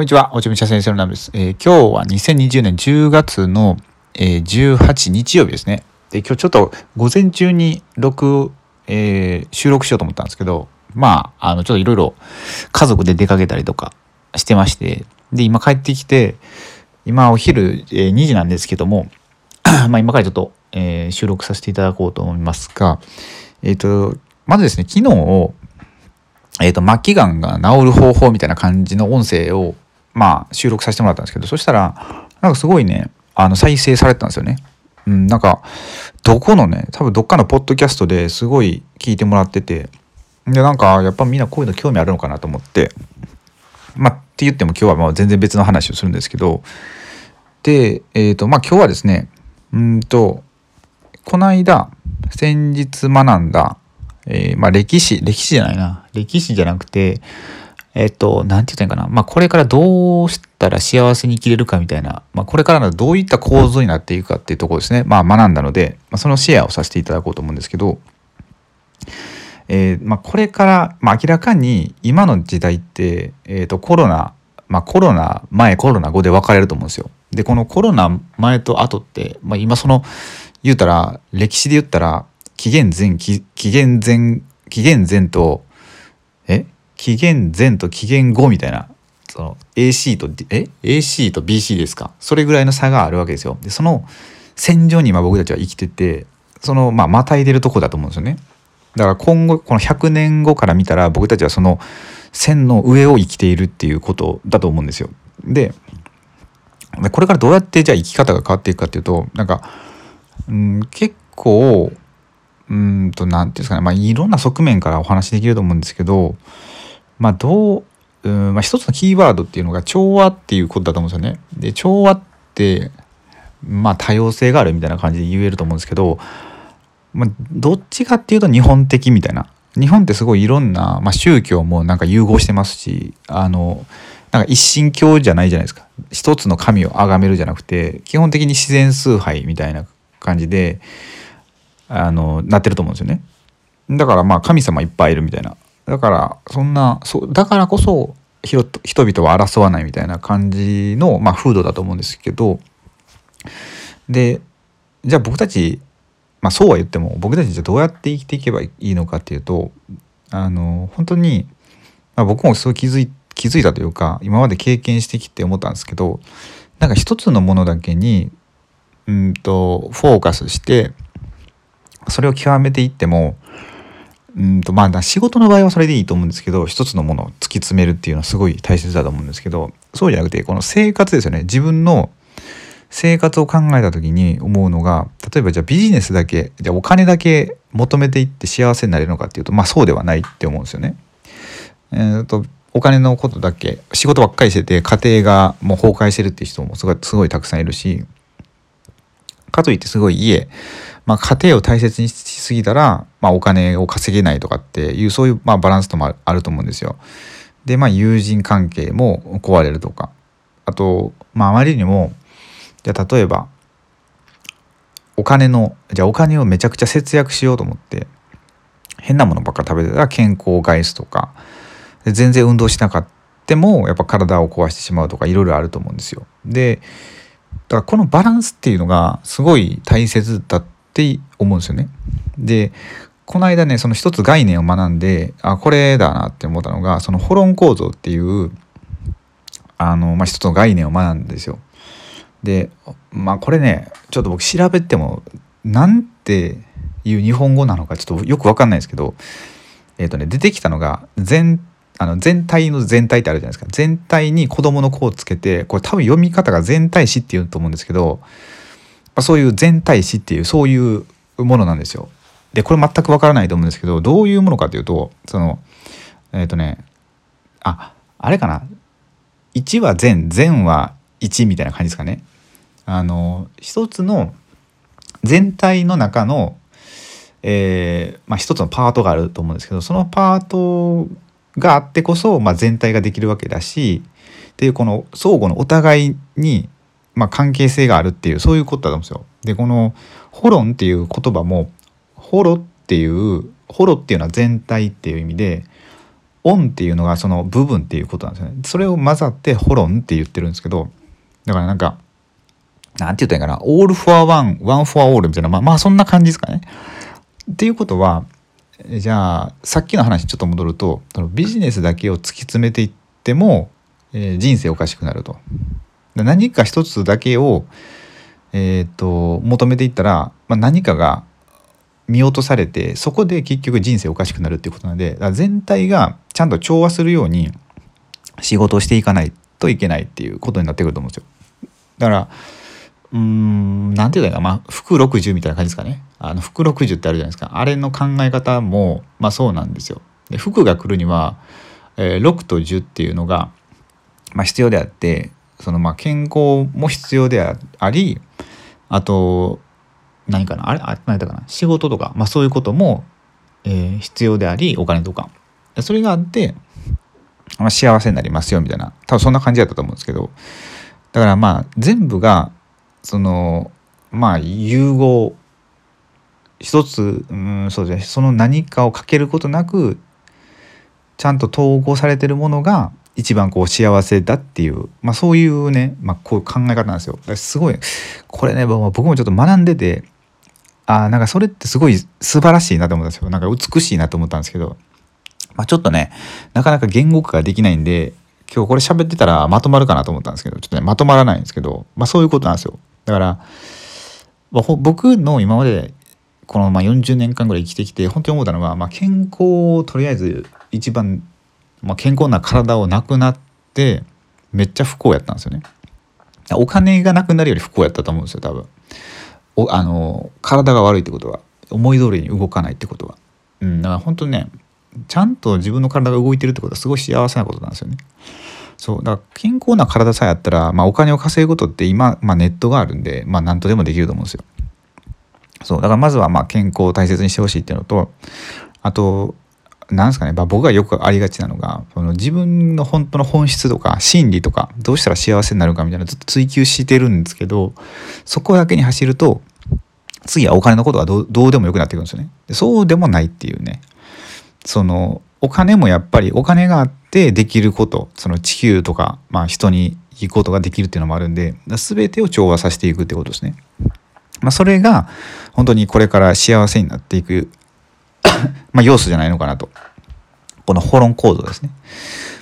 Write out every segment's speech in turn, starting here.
こんにちは、おちょみちゃ先生のナムです。えー、今日は2020年10月の、えー、18日曜日ですね。で、今日ちょっと午前中に録、えー、収録しようと思ったんですけど、まあ、あの、ちょっといろいろ家族で出かけたりとかしてまして、で、今帰ってきて、今お昼、えー、2時なんですけども、まあ今からちょっと、えー、収録させていただこうと思いますが、えっ、ー、と、まずですね、昨日、えっ、ー、と、末期がんが治る方法みたいな感じの音声を、まあ、収録させてもらったんですけど、そしたら、なんかすごいね、あの、再生されてたんですよね。うん、なんか、どこのね、多分どっかのポッドキャストですごい聞いてもらってて、で、なんか、やっぱみんなこういうの興味あるのかなと思って、まあ、って言っても今日はまあ全然別の話をするんですけど、で、えっ、ー、と、まあ今日はですね、うんと、この間、先日学んだ、えー、まあ歴史、歴史じゃないな。歴史じゃなくて、えっ、と、なんて言ったらいいかな。まあこれからどうしたら幸せに生きれるかみたいな、まあこれからのどういった構造になっていくかっていうところですね。まあ学んだので、まあ、そのシェアをさせていただこうと思うんですけど、えー、まあこれから、まあ明らかに今の時代って、えっ、ー、とコロナ、まあコロナ前、コロナ後で分かれると思うんですよ。で、このコロナ前と後って、まあ今その、言うたら、歴史で言ったら、紀元前紀元前紀元前と紀元前と紀元後みたいなその AC とえ？AC と BC ですか？それぐらいの差があるわけですよ。でその戦場に今僕たちは生きててそのまあまたいでるとこだと思うんですよね。だから今後この100年後から見たら僕たちはその線の上を生きているっていうことだと思うんですよ。でこれからどうやってじゃあ生き方が変わっていくかっていうとなんか、うん、結構うんと何て言うんですかねまあいろんな側面からお話しできると思うんですけどまあどううんまあ、一つのキーワードっていうのが調和っていうことだと思うんですよね。で調和ってまあ多様性があるみたいな感じで言えると思うんですけど、まあ、どっちかっていうと日本的みたいな日本ってすごいいろんな、まあ、宗教もなんか融合してますしあのなんか一神教じゃないじゃないですか一つの神を崇めるじゃなくて基本的に自然崇拝みたいな感じであのなってると思うんですよね。だからまあ神様いっぱいいるみたいな。だからそんなそうだからこそ人々は争わないみたいな感じの、まあ、風土だと思うんですけど。でじゃあ僕たち、まあ、そうは言っても僕たちじゃどうやって生きていけばいいのかっていうとあの本当に、まあ、僕もすごい気づい気づいたというか今まで経験してきて思ったんですけどなんか一つのものだけにうんとフォーカスしてそれを極めていってもうんとまあ仕事の場合はそれでいいと思うんですけど一つのものを突き詰めるっていうのはすごい大切だと思うんですけどそうじゃなくてこの生活ですよね自分の生活を考えた時に思うのが例えばじゃあビジネスだけじゃあお金だけ求めていって幸せになれるのかっていうとまあそうではないって思うんですよね。えーと、お金のことだけ仕事ばっかりしてて家庭がもう崩壊してるっていう人もすごいすごいたくさんいるしかといってすごい家まあ、家庭を大切にしすぎたら、まあ、お金を稼げないとかっていうそういう、まあ、バランスともあると思うんですよ。でまあ友人関係も壊れるとかあと、まあ、あまりにもじゃ例えばお金のじゃあお金をめちゃくちゃ節約しようと思って変なものばっか食べてたら健康を害すとか全然運動しなかったもやっぱ体を壊してしまうとかいろいろあると思うんですよ。でだからこのバランスっていうのがすごい大切だって思うんですよね。でこの間ねその一つ概念を学んであこれだなって思ったのがそのホロン構造っていうあの、まあ、一つの概念を学んだんですよ。でまあこれねちょっと僕調べてもなんていう日本語なのかちょっとよく分かんないですけどえっ、ー、とね出てきたのが全あの全体の全体ってあるじゃないですか全体に子供の子をつけてこれ多分読み方が全体詞っていうと思うんですけどあ、そういう全体詞っていうそういうものなんですよ。でこれ全くわからないと思うんですけどどういうものかというとそのえっ、ー、とねああれかな1は全全は1みたいな感じですかね。あの一つの全体の中の、えーまあ、一つのパートがあると思うんですけどそのパートがあってこそ、まあ、全体ができるわけだしっていうこの相互のお互いにまあ、関係性があるっていうそういうことだと思うんですよ。でこの「ホロン」っていう言葉も「ホロ」っていう「ホロ」っていうのは全体っていう意味でオンっていうのがその部分っていうことなんですよね。それを混ざってホロンって言ってるんですけど、だからなんか、なんて言ったらいいかな、 all for one, one for all みたいな、まあまあそんな感じですかね。っていうことは、じゃあさっきの話ちょっと戻るとビジネスだけを突き詰めていっても、えー、人生おかしくなると。何か一つだけを、えーと、求めていったら、まあ、何かが見落とされてそこで結局人生おかしくなるっていうことなので全体がちゃんと調和するように仕事をしていかないといけないっていうことになってくると思うんですよ。だからうーん何て言うかまあ服60みたいな感じですかね。あの服60ってあるじゃないですか。あれの考え方もまあそうなんですよ。で服が来るには、えー、6と10っていうのが、まあ、必要であってそのまあ健康も必要でありあと何かなあれあ何だかな仕事とか、まあ、そういうことも、えー、必要でありお金とかそれがあって、まあ、幸せになりますよみたいな多分そんな感じだったと思うんですけどだからまあ全部がそのまあ融合一つうんそうですねその何かをかけることなくちゃんと統合されてるものが一番こう幸せだっていう、まあ、そういうね、まあ、こういう考え方なんですよ。すごいこれね僕もちょっと学んでてあなんかそれってすごい素晴らしいなと思ったんですよ。なんか美しいなと思ったんですけど、まあ、ちょっとねなかなか言語化ができないんで今日これ喋ってたらまとまるかなと思ったんですけどちょっとねまとまらないんですけど、まあ、そういうことなんですよ。だから、僕の今までこのまあ40年間ぐらい生きてきて本当に思ったのは、まあ、健康をとりあえず一番まあ、健康な体をなくなってめっちゃ不幸やったんですよね。お金がなくなるより不幸やったと思うんですよ多分。おあの体が悪いってことは思い通りに動かないってことは。うん、だから本当にねちゃんと自分の体が動いてるってことはすごい幸せなことなんですよね。そうだから健康な体さえあったら、まあ、お金を稼ぐことって今、まあ、ネットがあるんで、まあ、何とでもできると思うんですよ。そうだからまずはまあ健康を大切にしてほしいっていうのとあとなんですかね、まあ、僕がよくありがちなのがその自分の本当の本質とか心理とかどうしたら幸せになるかみたいなずっと追求してるんですけどそこだけに走ると次はお金のことがどうでもよくなってくるんですよね。そうでもないっていうねそのお金もやっぱりお金があってできることその地球とか、まあ、人にいいことができるっていうのもあるんで全てを調和させていくってことですね。まあ、それが本当にこれから幸せになっていく ま、要素じゃないのかなと。このホロン構造ですね。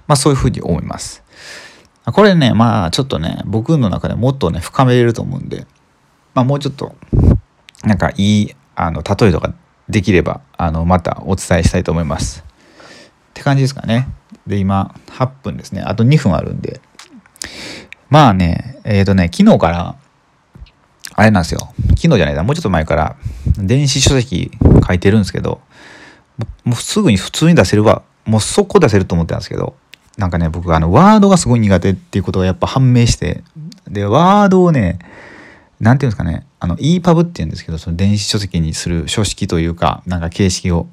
まあ、そういうふうに思います。これね、まあ、ちょっとね、僕の中でもっとね、深めれると思うんで、まあ、もうちょっと、なんかいい、あの、例えとかできれば、あの、またお伝えしたいと思います。って感じですかね。で、今、8分ですね。あと2分あるんで。まあね、えっ、ー、とね、昨日から、あれなんですよ。昨日じゃないだ、もうちょっと前から、電子書籍書いてるんですけど、もうすぐに普通に出せるわもう速攻出せると思ってたんですけどなんかね僕あのワードがすごい苦手っていうことがやっぱ判明してでワードをね何て言うんですかねあの EPUB って言うんですけどその電子書籍にする書式というかなんか形式を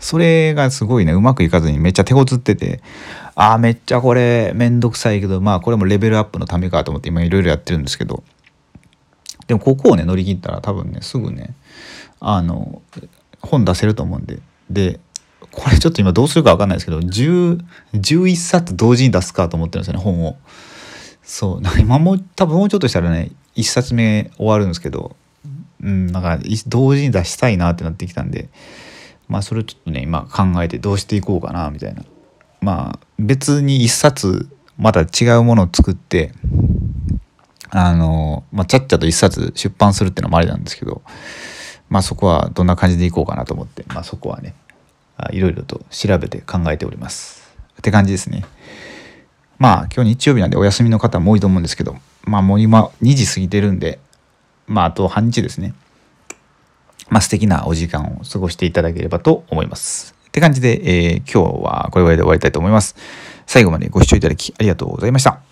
それがすごいね。うまくいかずにめっちゃ手こずってて。ああめっちゃこれめんどくさいけどまあこれもレベルアップのためかと思って今いろいろやってるんですけど。でもここをね乗り切ったら多分ねすぐねあの本出せると思うんで。でこれちょっと今どうするか分かんないですけど10 11冊同時に出すかと思ってるんですよね本を。そうなんか今も多分もうちょっとしたらね1冊目終わるんですけどうんなんか同時に出したいなってなってきたんで。まあそれちょっとね今考えてどうしていこうかなみたいな。まあ別に1冊また違うものを作ってあのまあちゃっちゃと1冊出版するっていうのもありなんですけどまあそこはどんな感じでいこうかなと思って、まあそこはね、いろいろと調べて考えております。って感じですね。まあ今日日曜日なんでお休みの方も多いと思うんですけど、まあもう今2時過ぎてるんで、まああと半日ですね。まあ素敵なお時間を過ごしていただければと思います。って感じで、えー、今日はこれぐらいで終わりたいと思います。最後までご視聴いただきありがとうございました。